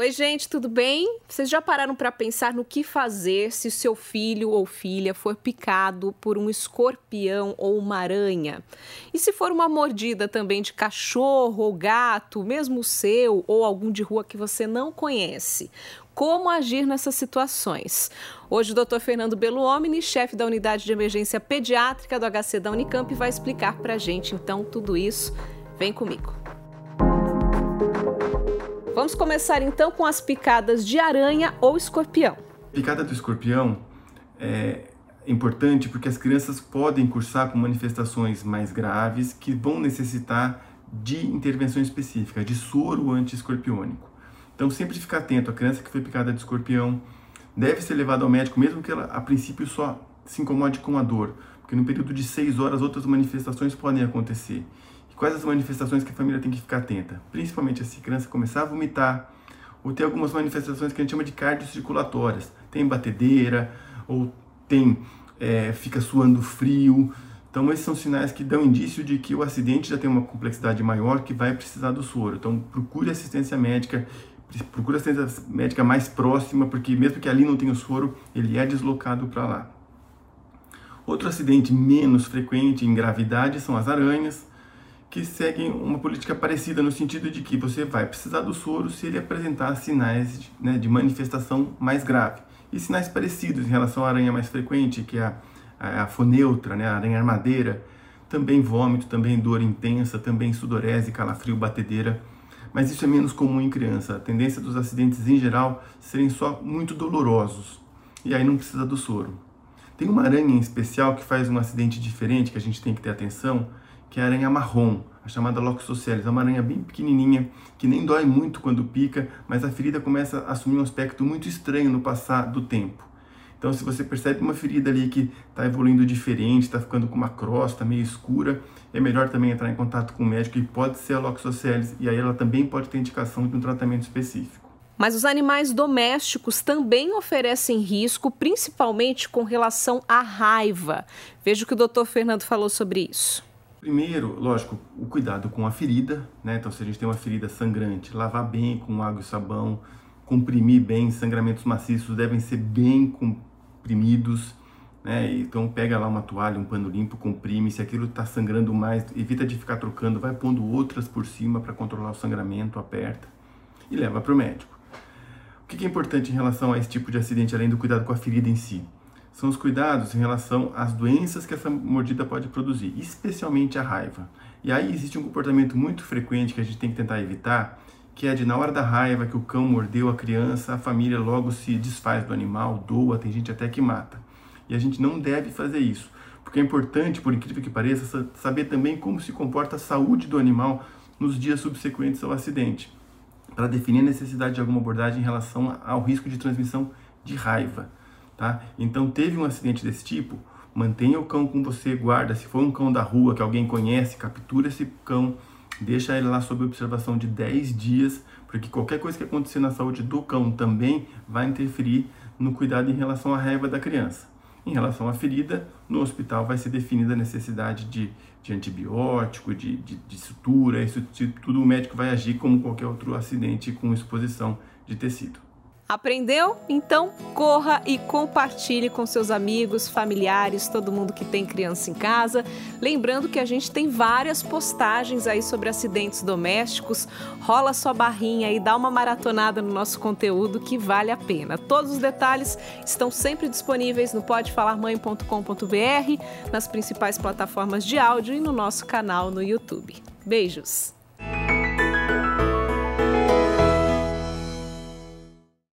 Oi, gente, tudo bem? Vocês já pararam para pensar no que fazer se seu filho ou filha for picado por um escorpião ou uma aranha? E se for uma mordida também de cachorro ou gato, mesmo seu ou algum de rua que você não conhece? Como agir nessas situações? Hoje o Dr. Fernando Beluomini, chefe da unidade de emergência pediátrica do HC da Unicamp, vai explicar para gente então tudo isso. Vem comigo. Vamos começar então com as picadas de aranha ou escorpião. Picada do escorpião é importante porque as crianças podem cursar com manifestações mais graves que vão necessitar de intervenção específica, de soro anti-escorpiônico. Então sempre ficar atento, a criança que foi picada de escorpião deve ser levada ao médico, mesmo que ela a princípio só se incomode com a dor, porque no período de seis horas outras manifestações podem acontecer quais as manifestações que a família tem que ficar atenta. Principalmente se a criança começar a vomitar, ou ter algumas manifestações que a gente chama de cardiocirculatórias. Tem batedeira, ou tem é, fica suando frio. Então esses são sinais que dão indício de que o acidente já tem uma complexidade maior que vai precisar do soro. Então procure assistência médica, procure assistência médica mais próxima, porque mesmo que ali não tenha o soro, ele é deslocado para lá. Outro acidente menos frequente em gravidade são as aranhas, que seguem uma política parecida no sentido de que você vai precisar do soro se ele apresentar sinais de, né, de manifestação mais grave. E sinais parecidos em relação à aranha mais frequente, que é a, a, foneutra, né, a aranha armadeira, também vômito, também dor intensa, também sudorese, calafrio, batedeira. Mas isso é menos comum em criança. A tendência dos acidentes em geral serem só muito dolorosos. E aí não precisa do soro. Tem uma aranha em especial que faz um acidente diferente que a gente tem que ter atenção, que é a aranha marrom, a chamada Loxosceles. É uma aranha bem pequenininha, que nem dói muito quando pica, mas a ferida começa a assumir um aspecto muito estranho no passar do tempo. Então, se você percebe uma ferida ali que está evoluindo diferente, está ficando com uma crosta meio escura, é melhor também entrar em contato com o médico e pode ser a Loxosceles, e aí ela também pode ter indicação de um tratamento específico. Mas os animais domésticos também oferecem risco, principalmente com relação à raiva. Veja o que o doutor Fernando falou sobre isso. Primeiro, lógico, o cuidado com a ferida, né? Então, se a gente tem uma ferida sangrante, lavar bem com água e sabão, comprimir bem, sangramentos maciços devem ser bem comprimidos, né? Então, pega lá uma toalha, um pano limpo, comprime. Se aquilo está sangrando mais, evita de ficar trocando, vai pondo outras por cima para controlar o sangramento, aperta e leva para o médico. O que é importante em relação a esse tipo de acidente, além do cuidado com a ferida em si? São os cuidados em relação às doenças que essa mordida pode produzir, especialmente a raiva. E aí existe um comportamento muito frequente que a gente tem que tentar evitar, que é de na hora da raiva que o cão mordeu a criança, a família logo se desfaz do animal, doa, tem gente até que mata. E a gente não deve fazer isso, porque é importante, por incrível que pareça, saber também como se comporta a saúde do animal nos dias subsequentes ao acidente, para definir a necessidade de alguma abordagem em relação ao risco de transmissão de raiva. Tá? Então, teve um acidente desse tipo, mantenha o cão com você, guarda. Se for um cão da rua que alguém conhece, captura esse cão, deixa ele lá sob observação de 10 dias, porque qualquer coisa que acontecer na saúde do cão também vai interferir no cuidado em relação à raiva da criança. Em relação à ferida, no hospital vai ser definida a necessidade de, de antibiótico, de, de, de sutura, isso tudo o médico vai agir como qualquer outro acidente com exposição de tecido. Aprendeu? Então corra e compartilhe com seus amigos, familiares, todo mundo que tem criança em casa. Lembrando que a gente tem várias postagens aí sobre acidentes domésticos. Rola sua barrinha e dá uma maratonada no nosso conteúdo que vale a pena. Todos os detalhes estão sempre disponíveis no podefalarmãe.com.br, nas principais plataformas de áudio e no nosso canal no YouTube. Beijos!